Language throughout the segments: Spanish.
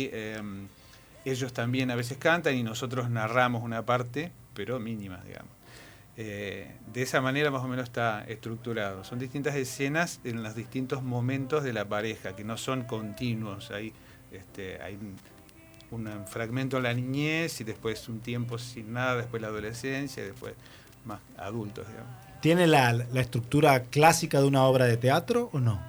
em, ellos también a veces cantan y nosotros narramos una parte, pero mínima, digamos. Eh, de esa manera más o menos está estructurado. Son distintas escenas en los distintos momentos de la pareja, que no son continuos. Hay, este, hay un, fragmento en la niñez y después un tiempo sin nada, después la adolescencia y después más adultos. Digamos. ¿Tiene la, la estructura clásica de una obra de teatro o no?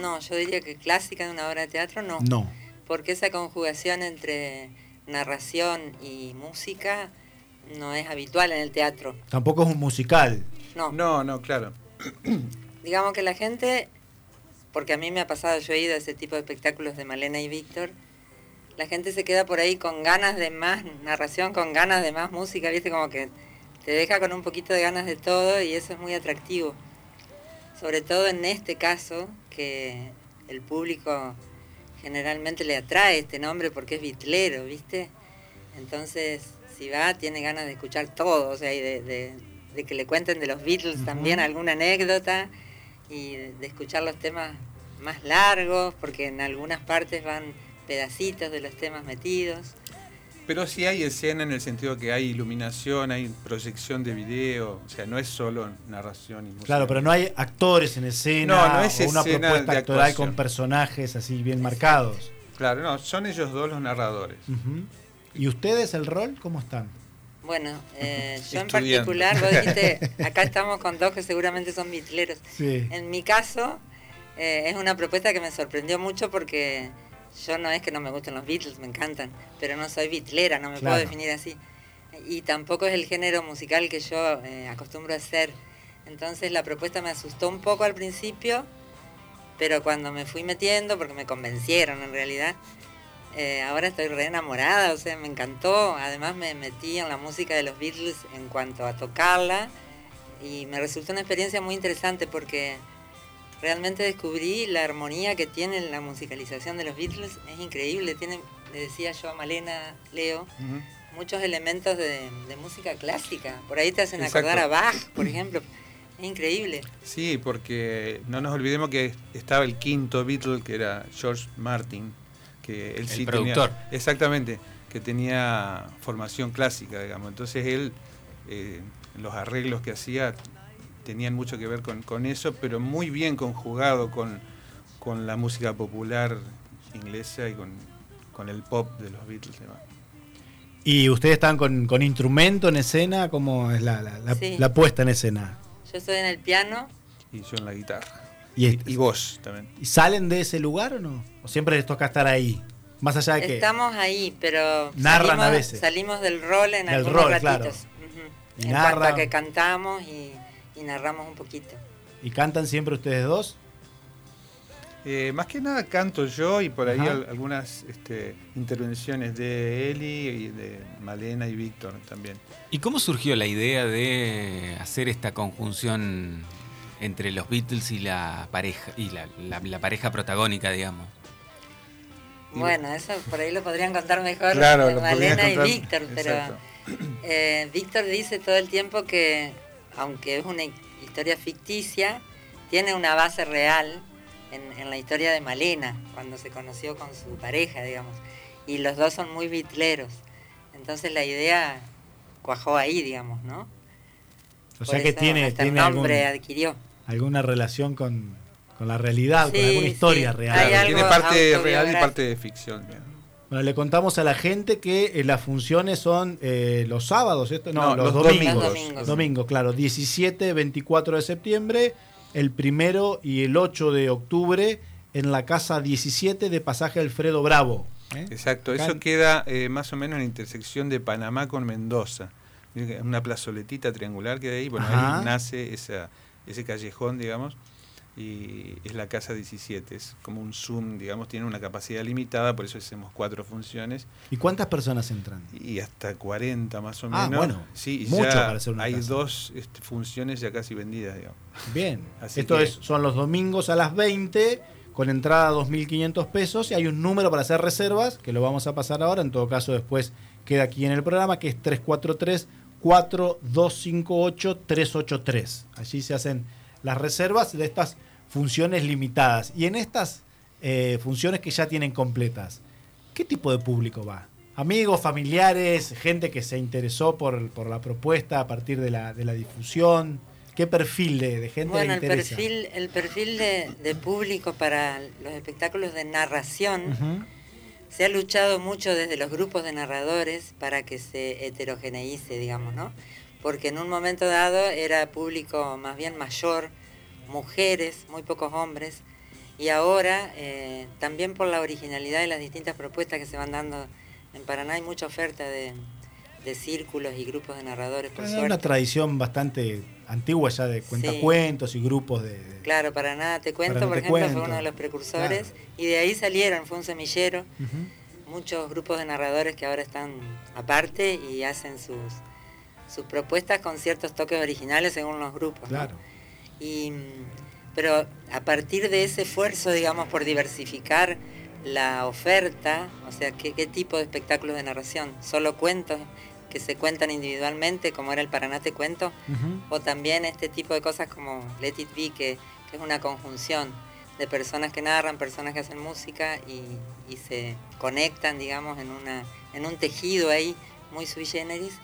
No, yo diría que clásica de una obra de teatro no. No. Porque esa conjugación entre narración y música no es habitual en el teatro. Tampoco es un musical. No. No, no, claro. Digamos que la gente, porque a mí me ha pasado, yo he ido a ese tipo de espectáculos de Malena y Víctor, la gente se queda por ahí con ganas de más narración, con ganas de más música, viste, como que te deja con un poquito de ganas de todo y eso es muy atractivo. Sobre todo en este caso, que el público generalmente le atrae este nombre porque es bitlero, ¿viste? Entonces, si va, tiene ganas de escuchar todo, o sea, y de, que le cuenten de los Beatles también alguna anécdota y de escuchar los temas más largos, porque en algunas partes van pedacitos de los temas metidos. Pero sí hay escena en el sentido que hay iluminación, hay proyección de video, o sea, no es solo narración y música. Claro, pero no hay actores en escena no, no es o una propuesta actoral con personajes así bien marcados. Claro, no, son ellos dos los narradores. ¿Y ustedes el rol cómo están? Bueno, eh, yo en particular, vos dijiste, acá estamos con dos que seguramente son mitleros. En mi caso, eh, es una propuesta que me sorprendió mucho porque yo no es que no me gusten los Beatles, me encantan, pero no soy bitlera, no me puedo definir así. Y tampoco es el género musical que yo eh, acostumbro a hacer. Entonces la propuesta me asustó un poco al principio, pero cuando me fui metiendo, porque me convencieron en realidad, eh, ahora estoy re enamorada, o sea, me encantó. Además me metí en la música de los Beatles en cuanto a tocarla y me resultó una experiencia muy interesante porque realmente descubrí la armonía que tiene la musicalización de los Beatles. Es increíble, tiene, le decía yo a Malena, Leo, muchos elementos de, música clásica. Por ahí te hacen acordar a Bach, por ejemplo. Es increíble. Sí, porque no nos olvidemos que estaba el quinto Beatle, que era George Martin, que él el productor. exactamente, que tenía formación clásica, digamos. Entonces él, eh, los arreglos que hacía tenían mucho que ver con, eso, pero muy bien conjugado con, con la música popular inglesa y con, el pop de los Beatles. ¿Y ustedes están con, con instrumento en escena? ¿Cómo es la, la, puesta en escena? Yo estoy en el piano. Y yo en la guitarra. Y, y, vos también. ¿Y salen de ese lugar o no? ¿O siempre les toca estar ahí? Más allá de que... Estamos ahí, pero... Narran salimos, a veces. Salimos del rol en algunos ratitos. en cuanto a que cantamos y y narramos un poquito. ¿Y cantan siempre ustedes dos? Eh, más que nada canto yo y por ahí algunas este, intervenciones de Eli y de Malena y Víctor también. ¿Y cómo surgió la idea de hacer esta conjunción entre los Beatles y la pareja y la, pareja protagónica, digamos? Bueno, eso por ahí lo podrían contar mejor Malena y Víctor, pero eh, Víctor dice todo el tiempo que aunque es una historia ficticia, tiene una base real en, la historia de Malena, cuando se conoció con su pareja, digamos. Y los dos son muy bitleros. Entonces la idea cuajó ahí, digamos, ¿no? O sea que tiene, tiene nombre adquirió. alguna relación con, la realidad, con alguna historia real. tiene parte real y parte de ficción. Bueno, le contamos a la gente que eh, las funciones son eh, los sábados, ¿esto? No, los, domingos. Domingos. claro. 17, 24 de septiembre, el primero y el 8 de octubre en la casa 17 de Pasaje Alfredo Bravo. ¿eh? Exacto, eso queda más o menos en la intersección de Panamá con Mendoza. Una plazoletita triangular que de ahí, bueno, ahí nace esa, ese callejón, digamos y es la casa 17. Es como un Zoom, digamos, tiene una capacidad limitada, por eso hacemos cuatro funciones. ¿Y cuántas personas entran? Y hasta 40 más o ah, menos. bueno, sí, mucho para hacer una Hay dos este, funciones ya casi vendidas, digamos. Bien, esto es, son los domingos a las 20 con entrada a 2.500 pesos y hay un número para hacer reservas, que lo vamos a pasar ahora, en todo caso después queda aquí en el programa, que es 343 4258 383. Allí se hacen las reservas de estas funciones limitadas. Y en estas eh, funciones que ya tienen completas, ¿qué tipo de público va? Amigos, familiares, gente que se interesó por, por la propuesta a partir de la, de la difusión. ¿Qué perfil de, de gente bueno, el perfil, el perfil de, público para los espectáculos de narración se ha luchado mucho desde los grupos de narradores para que se heterogeneice, digamos, ¿no? Porque en un momento dado era público más bien mayor, mujeres, muy pocos hombres, y ahora eh, también por la originalidad de las distintas propuestas que se van dando en Paraná hay mucha oferta de, círculos y grupos de narradores. Por Hay una tradición bastante antigua ya de cuentacuentos y grupos de, Claro, Paraná Te Cuento, por ejemplo, fue uno de los precursores y de ahí salieron, fue un semillero. Muchos grupos de narradores que ahora están aparte y hacen sus, sus propuestas con ciertos toques originales según los grupos. Claro. Y, pero a partir de ese esfuerzo, digamos, por diversificar la oferta, o sea, qué, tipo de espectáculos de narración, solo cuentos que se cuentan individualmente, como era el Paranate Cuento, o también este tipo de cosas como Let It Be, que, es una conjunción de personas que narran, personas que hacen música y, se conectan, digamos, en, una, en un tejido ahí muy sui generis.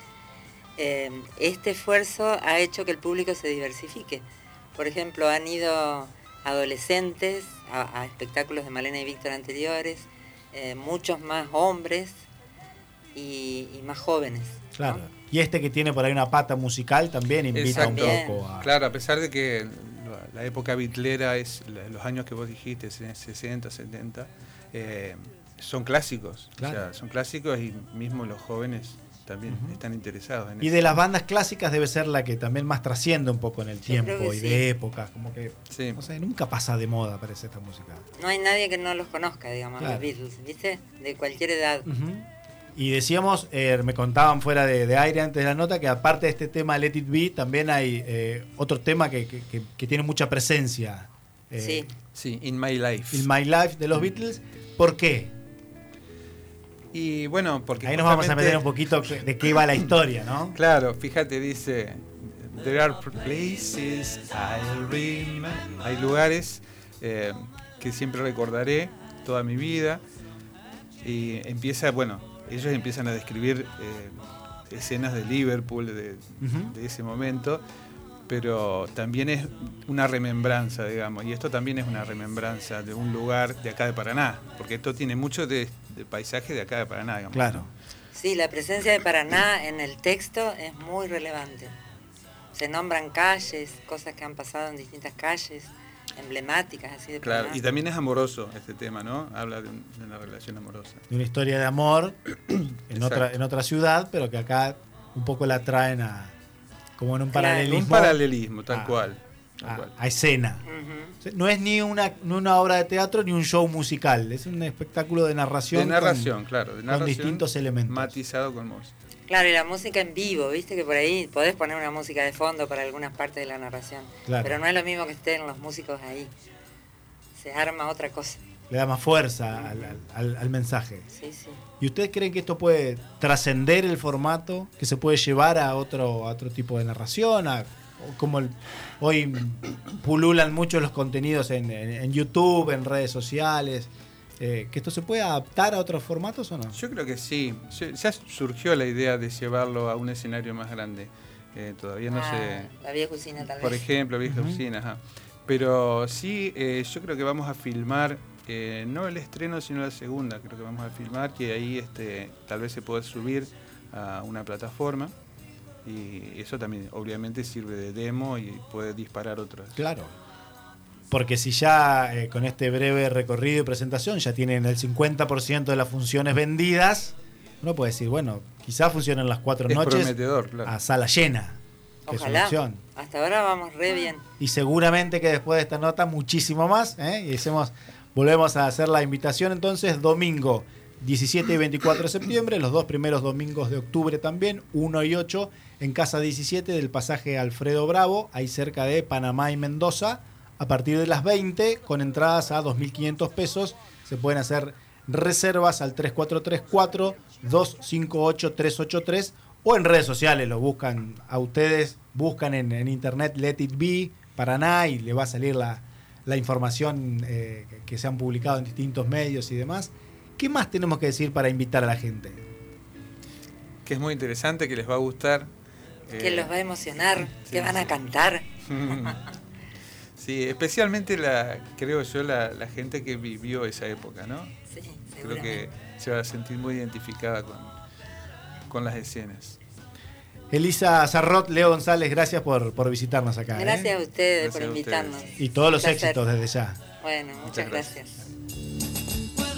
Eh, este esfuerzo ha hecho que el público se diversifique. Por ejemplo, han ido adolescentes a, espectáculos de Malena y Víctor anteriores, eh, muchos más hombres y, más jóvenes. Claro. Y este que tiene por ahí una pata musical también invita un poco a... Claro, a pesar de que la época bitlera es los años que vos dijiste, 60, 70, eh, son clásicos. O sea, son clásicos y mismo los jóvenes también están interesados en Y de las bandas clásicas debe ser la que también más trasciende un poco en el tiempo y de época, como que nunca pasa de moda parece esta música. No hay nadie que no los conozca, digamos, los Beatles, ¿viste? De cualquier edad. Y decíamos, eh, me contaban fuera de, aire antes de la nota, que aparte de este tema Let It Be, también hay eh, otro tema que, tiene mucha presencia. Eh, sí. Sí, In My Life. In My Life de los Beatles. ¿Por qué? Y bueno, porque. Ahí nos vamos a meter un poquito de qué va la historia, ¿no? Claro, fíjate, dice. There are places I remember. Hay lugares eh, que siempre recordaré toda mi vida. Y empieza, bueno, ellos empiezan a describir eh, escenas de Liverpool de, de ese momento pero también es una remembranza, digamos, y esto también es una remembranza de un lugar de acá de Paraná, porque esto tiene mucho de, paisaje de acá de Paraná, digamos. Claro. Sí, la presencia de Paraná en el texto es muy relevante. Se nombran calles, cosas que han pasado en distintas calles, emblemáticas así de Claro, y también es amoroso este tema, ¿no? Habla de, una relación amorosa. De una historia de amor en, otra, en otra ciudad, pero que acá un poco la traen a como en un paralelismo. Un paralelismo, tal, cual, a, escena. No es ni una, una obra de teatro ni un show musical, es un espectáculo de narración. De narración, claro. De con distintos elementos. Matizado con música. Claro, y la música en vivo, viste que por ahí podés poner una música de fondo para algunas partes de la narración. Pero no es lo mismo que estén los músicos ahí. Se arma otra cosa le da más fuerza al, mensaje. ¿Y ustedes creen que esto puede trascender el formato, que se puede llevar a otro, otro tipo de narración? como hoy pululan mucho los contenidos en, YouTube, en redes sociales. Eh, ¿Que esto se puede adaptar a otros formatos o no? Yo creo que sí. Ya surgió la idea de llevarlo a un escenario más grande. Eh, todavía no ah, sé. La vieja cocina, tal vez. Por ejemplo, la vieja cocina, ajá. Pero sí, eh, yo creo que vamos a filmar no el estreno, sino la segunda, creo que vamos a filmar, que ahí este, tal vez se pueda subir a una plataforma. Y eso también obviamente sirve de demo y puede disparar otras. Claro. Porque si ya eh, con este breve recorrido y presentación ya tienen el 50% de las funciones vendidas, uno puede decir, bueno, quizás funcionen las cuatro noches a sala llena. Ojalá. Hasta ahora vamos re bien. Y seguramente que después de esta nota muchísimo más. ¿eh? Y hacemos Volvemos a hacer la invitación entonces, domingo 17 y 24 de septiembre, los dos primeros domingos de octubre también, 1 y 8, en Casa 17 del pasaje Alfredo Bravo, ahí cerca de Panamá y Mendoza, a partir de las 20, con entradas a 2.500 pesos, se pueden hacer reservas al 3434-258-383 o en redes sociales, lo buscan a ustedes, buscan en, internet Let It Be Paraná y le va a salir la, la información eh, que se han publicado en distintos medios y demás. ¿Qué más tenemos que decir para invitar a la gente? Que es muy interesante, que les va a gustar. Que eh, los va a emocionar, que van a cantar. sí, especialmente la, creo yo, la, gente que vivió esa época, ¿no? Sí, Creo que se va a sentir muy identificada con, con las escenas. Elisa Sarrot, Leo González, gracias por, por visitarnos acá. ¿eh? Gracias a ustedes por invitarnos. Y todos los éxitos desde ya. Bueno, muchas, gracias.